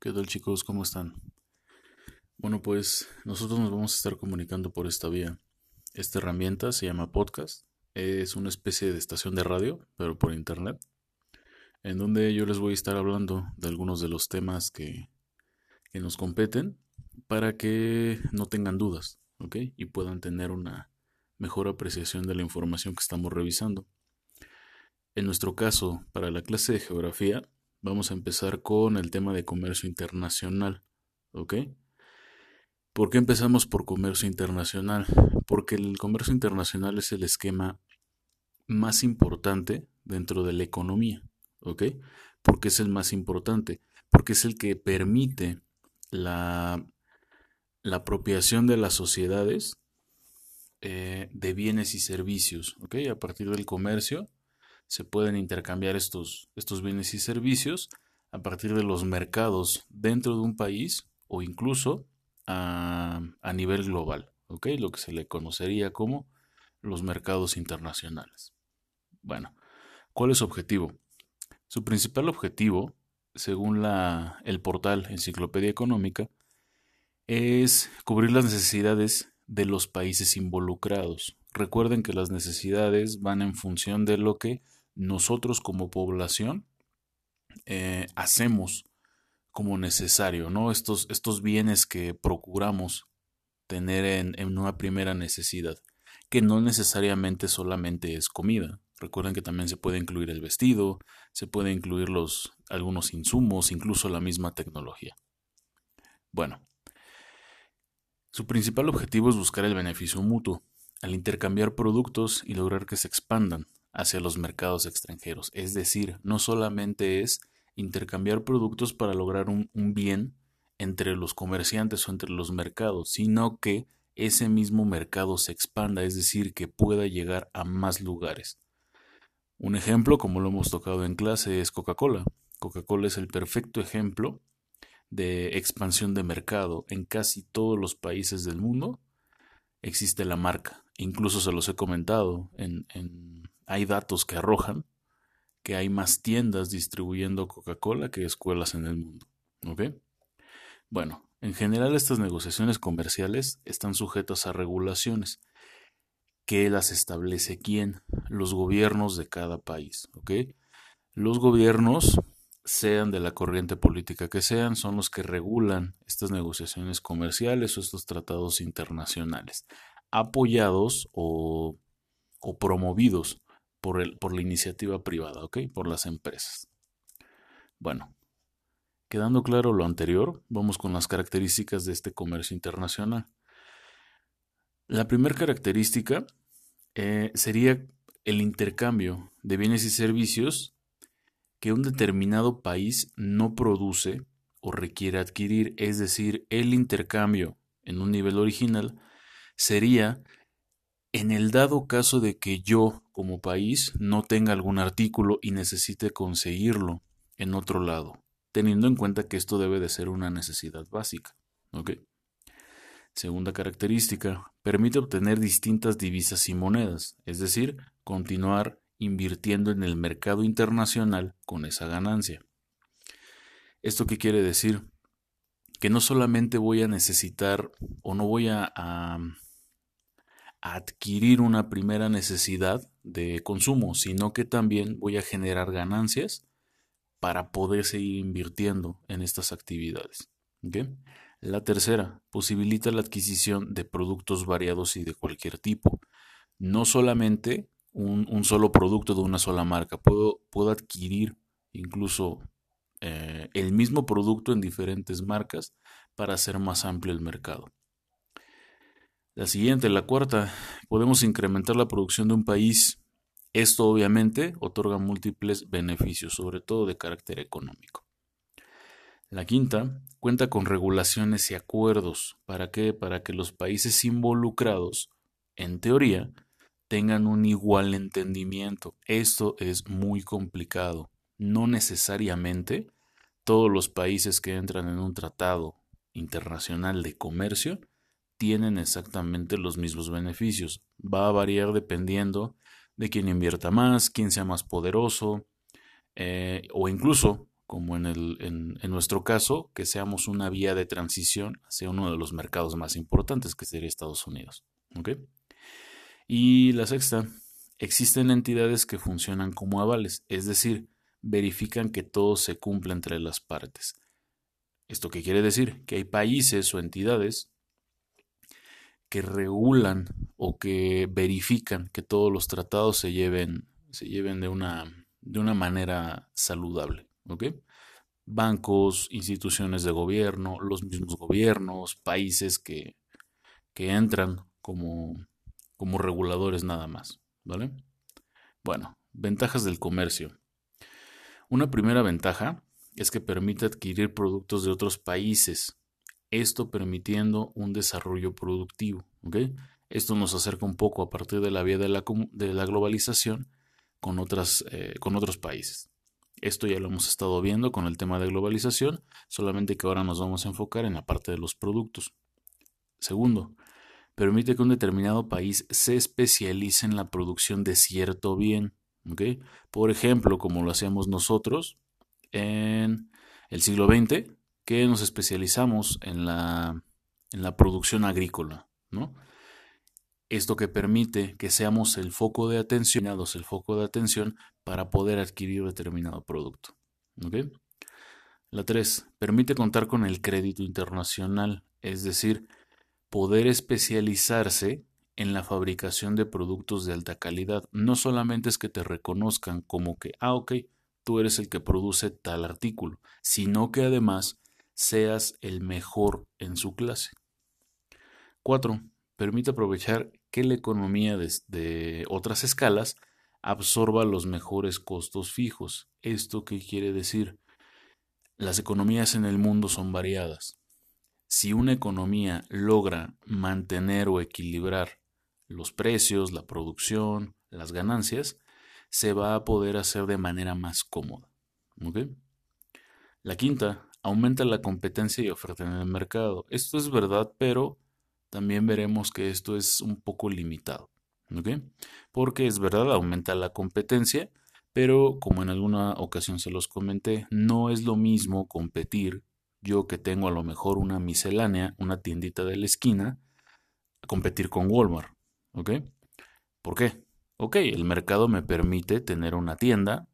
¿Qué tal chicos? ¿Cómo están? Bueno, pues nosotros nos vamos a estar comunicando por esta vía. Esta herramienta se llama podcast. Es una especie de estación de radio, pero por internet, en donde yo les voy a estar hablando de algunos de los temas que, que nos competen para que no tengan dudas. Y puedan tener una mejor apreciación de la información que estamos revisando. En nuestro caso, para la clase de geografía, Vamos a empezar con el tema de comercio internacional. ¿Ok? ¿Por qué empezamos por comercio internacional? Porque el comercio internacional es el esquema más importante dentro de la economía. ¿Ok? Porque es el más importante. Porque es el que permite la, la apropiación de las sociedades eh, de bienes y servicios. ¿Ok? A partir del comercio se pueden intercambiar estos, estos bienes y servicios a partir de los mercados dentro de un país o incluso a, a nivel global. Lo que se le conocería como los mercados internacionales. Bueno, ¿cuál es su objetivo? Su principal objetivo, según la, el portal Enciclopedia Económica, es cubrir las necesidades de los países involucrados. Recuerden que las necesidades van en función de lo que nosotros como población eh, hacemos como necesario, ¿no? Estos, estos bienes que procuramos tener en, una primera necesidad, que no necesariamente solamente es comida. Recuerden que también se puede incluir el vestido, se puede incluir los, algunos insumos, incluso la misma tecnología. Bueno, su principal objetivo es buscar el beneficio mutuo, al intercambiar productos y lograr que se expandan, hacia los mercados extranjeros. Es decir, no solamente es intercambiar productos para lograr un, bien entre los comerciantes o entre los mercados, sino que ese mismo mercado se expanda, es decir, que pueda llegar a más lugares. Un ejemplo, como lo hemos tocado en clase, es Coca-Cola. Coca-Cola es el perfecto ejemplo de expansión de mercado. En casi todos los países del mundo existe la marca. Incluso se los he comentado en, hay datos que arrojan que hay más tiendas distribuyendo Coca-Cola que escuelas en el mundo. ¿Ok? Bueno, en general estas negociaciones comerciales están sujetas a regulaciones. ¿Qué las establece quién? Los gobiernos de cada país. ¿Ok? Los gobiernos, sean de la corriente política que sean, son los que regulan estas negociaciones comerciales o estos tratados internacionales, apoyados o, o promovidos por, el, por la iniciativa privada, ¿ok? Por las empresas. Bueno, quedando claro lo anterior, vamos con las características de este comercio internacional. La primera característica eh, sería el intercambio de bienes y servicios que un determinado país no produce o requiere adquirir, es decir, el intercambio en un nivel original sería en el dado caso de que yo, como país, no tenga algún artículo y necesite conseguirlo en otro lado, teniendo en cuenta que esto debe de ser una necesidad básica. Segunda característica, permite obtener distintas divisas y monedas, es decir, continuar invirtiendo en el mercado internacional con esa ganancia. ¿Esto qué quiere decir? Que no solamente voy a necesitar o no voy a adquirir una primera necesidad de consumo, sino que también voy a generar ganancias para poder seguir invirtiendo en estas actividades. La tercera, posibilita la adquisición de productos variados y de cualquier tipo. No solamente un, solo producto de una sola marca, puedo, puedo adquirir incluso eh, el mismo producto en diferentes marcas para hacer más amplio el mercado. La siguiente, la cuarta, podemos incrementar la producción de un país. Esto obviamente otorga múltiples beneficios, sobre todo de carácter económico. La quinta, cuenta con regulaciones y acuerdos. ¿Para qué? Para que los países involucrados, en teoría, tengan un igual entendimiento. Esto es muy complicado. No necesariamente todos los países que entran en un tratado internacional de comercio tienen exactamente los mismos beneficios. Va a variar dependiendo de quién invierta más, quién sea más poderoso, eh, o incluso como en, el, en, nuestro caso, que seamos una vía de transición hacia uno de los mercados más importantes, que sería Estados Unidos. Y la sexta, existen entidades que funcionan como avales, es decir, verifican que todo se cumple entre las partes. ¿Esto qué quiere decir? Que hay países o entidades que regulan o que verifican que todos los tratados se lleven, se lleven de, una, de una manera saludable. Bancos, instituciones de gobierno, los mismos gobiernos, países que, que entran como, como reguladores nada más. ¿Vale? Bueno, ventajas del comercio. Una primera ventaja es que permite adquirir productos de otros países, esto permitiendo un desarrollo productivo. Esto nos acerca un poco a partir de la vía de la, globalización con, otras, eh, con otros países. Esto ya lo hemos estado viendo con el tema de globalización, solamente que ahora nos vamos a enfocar en la parte de los productos. Segundo, permite que un determinado país se especialice en la producción de cierto bien. Por ejemplo, como lo hacíamos nosotros en el siglo XX, que nos especializamos en la, en la producción agrícola. ¿no? Esto que permite que seamos el foco de atención, el foco de atención para poder adquirir determinado producto. La 3. Permite contar con el crédito internacional, es decir, poder especializarse en la fabricación de productos de alta calidad. No solamente es que te reconozcan como que, ah, ok, tú eres el que produce tal artículo, sino que además seas el mejor en su clase. 4. Permite aprovechar que la economía de, otras escalas absorba los mejores costos fijos. ¿Esto qué quiere decir? Las economías en el mundo son variadas. Si una economía logra mantener o equilibrar los precios, la producción, las ganancias, se va a poder hacer de manera más cómoda. La quinta, aumenta la competencia y oferta en el mercado. Esto es verdad, pero también veremos que esto es un poco limitado. Porque es verdad, aumenta la competencia, pero como en alguna ocasión se los comenté, no es lo mismo competir yo que tengo a lo mejor una miscelánea, una tiendita de la esquina, competir con Walmart. ¿Ok? ¿Por qué? Ok, el mercado me permite tener una tienda,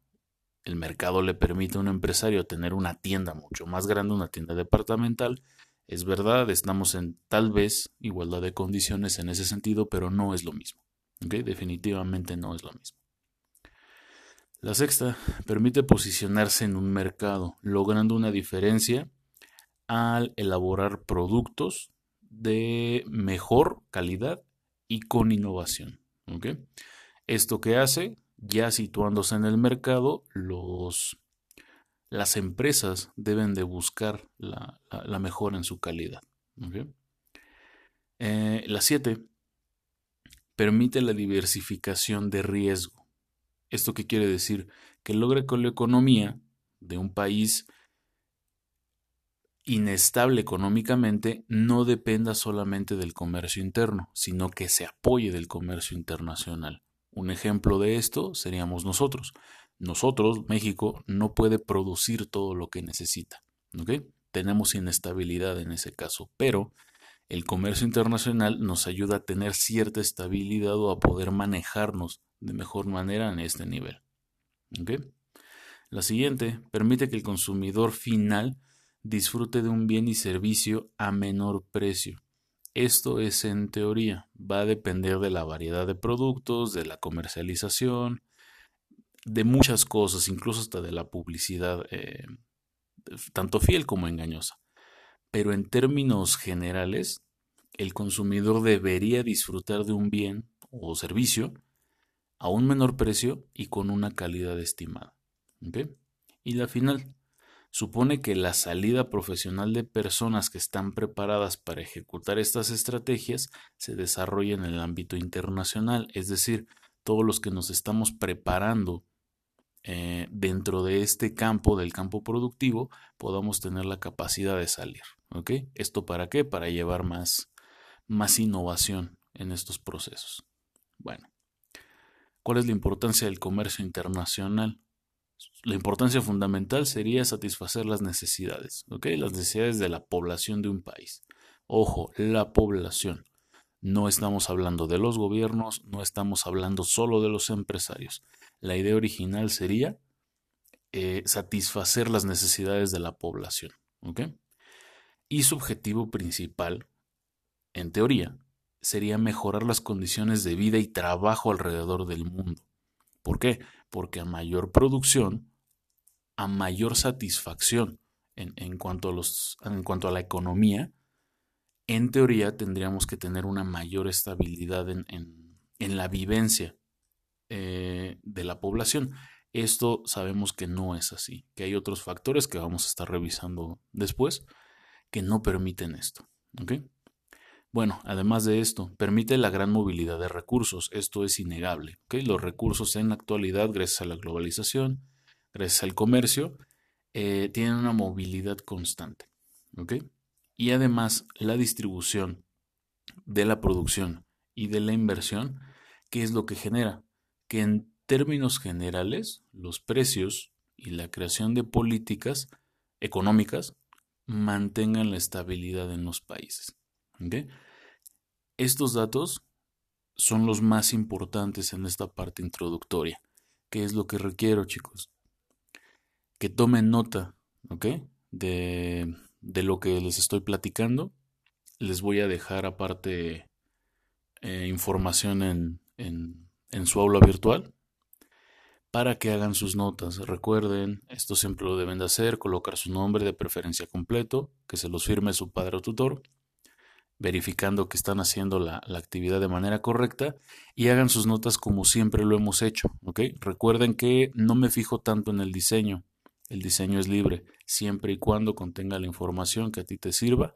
el mercado le permite a un empresario tener una tienda mucho más grande, una tienda departamental. Es verdad, estamos en tal vez igualdad de condiciones en ese sentido, pero no es lo mismo. Definitivamente no es lo mismo. La sexta permite posicionarse en un mercado, logrando una diferencia al elaborar productos de mejor calidad y con innovación. ¿Esto que hace? Ya situándose en el mercado, los, las empresas deben de buscar la, mejora en su calidad. Eh, la 7 permite la diversificación de riesgo. ¿Esto qué quiere decir? Que logre que la economía de un país inestable económicamente no dependa solamente del comercio interno, sino que se apoye del comercio internacional. Un ejemplo de esto seríamos nosotros. Nosotros, México, no puede producir todo lo que necesita. Tenemos inestabilidad en ese caso, pero el comercio internacional nos ayuda a tener cierta estabilidad o a poder manejarnos de mejor manera en este nivel. La siguiente permite que el consumidor final disfrute de un bien y servicio a menor precio. Esto es en teoría, va a depender de la variedad de productos, de la comercialización, de muchas cosas, incluso hasta de la publicidad, eh, tanto fiel como engañosa. Pero en términos generales, el consumidor debería disfrutar de un bien o servicio a un menor precio y con una calidad estimada. Y la final, supone que la salida profesional de personas que están preparadas para ejecutar estas estrategias se desarrolla en el ámbito internacional, es decir, todos los que nos estamos preparando eh, dentro de este campo, del campo productivo, podamos tener la capacidad de salir. ¿Esto para qué? Para llevar más, más innovación en estos procesos. Bueno, ¿cuál es la importancia del comercio internacional? La importancia fundamental sería satisfacer las necesidades, ¿ok? Las necesidades de la población de un país. Ojo, la población. No estamos hablando de los gobiernos, no estamos hablando solo de los empresarios. La idea original sería eh, satisfacer las necesidades de la población. ¿ok? Y su objetivo principal, en teoría, sería mejorar las condiciones de vida y trabajo alrededor del mundo. ¿Por qué? Porque a mayor producción, a mayor satisfacción en, cuanto, a los, en cuanto a la economía, en teoría tendríamos que tener una mayor estabilidad en, la vivencia eh, de la población. Esto sabemos que no es así, que hay otros factores que vamos a estar revisando después que no permiten esto. Bueno, además de esto, permite la gran movilidad de recursos. Esto es innegable. Los recursos en la actualidad, gracias a la globalización, gracias al comercio, eh, tienen una movilidad constante. Y además la distribución de la producción y de la inversión, ¿qué es lo que genera? Que en términos generales los precios y la creación de políticas económicas mantengan la estabilidad en los países. Estos datos son los más importantes en esta parte introductoria. ¿Qué es lo que requiero, chicos? Que tomen nota, De, de lo que les estoy platicando. Les voy a dejar aparte eh, información en, en, en su aula virtual para que hagan sus notas. Recuerden, esto siempre lo deben de hacer, colocar su nombre de preferencia completo, que se los firme su padre o tutor, verificando que están haciendo la, la, actividad de manera correcta y hagan sus notas como siempre lo hemos hecho. Recuerden que no me fijo tanto en el diseño, el diseño es libre, siempre y cuando contenga la información que a ti te sirva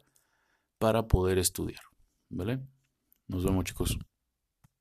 para poder estudiar. ¿Vale? Nos vemos chicos.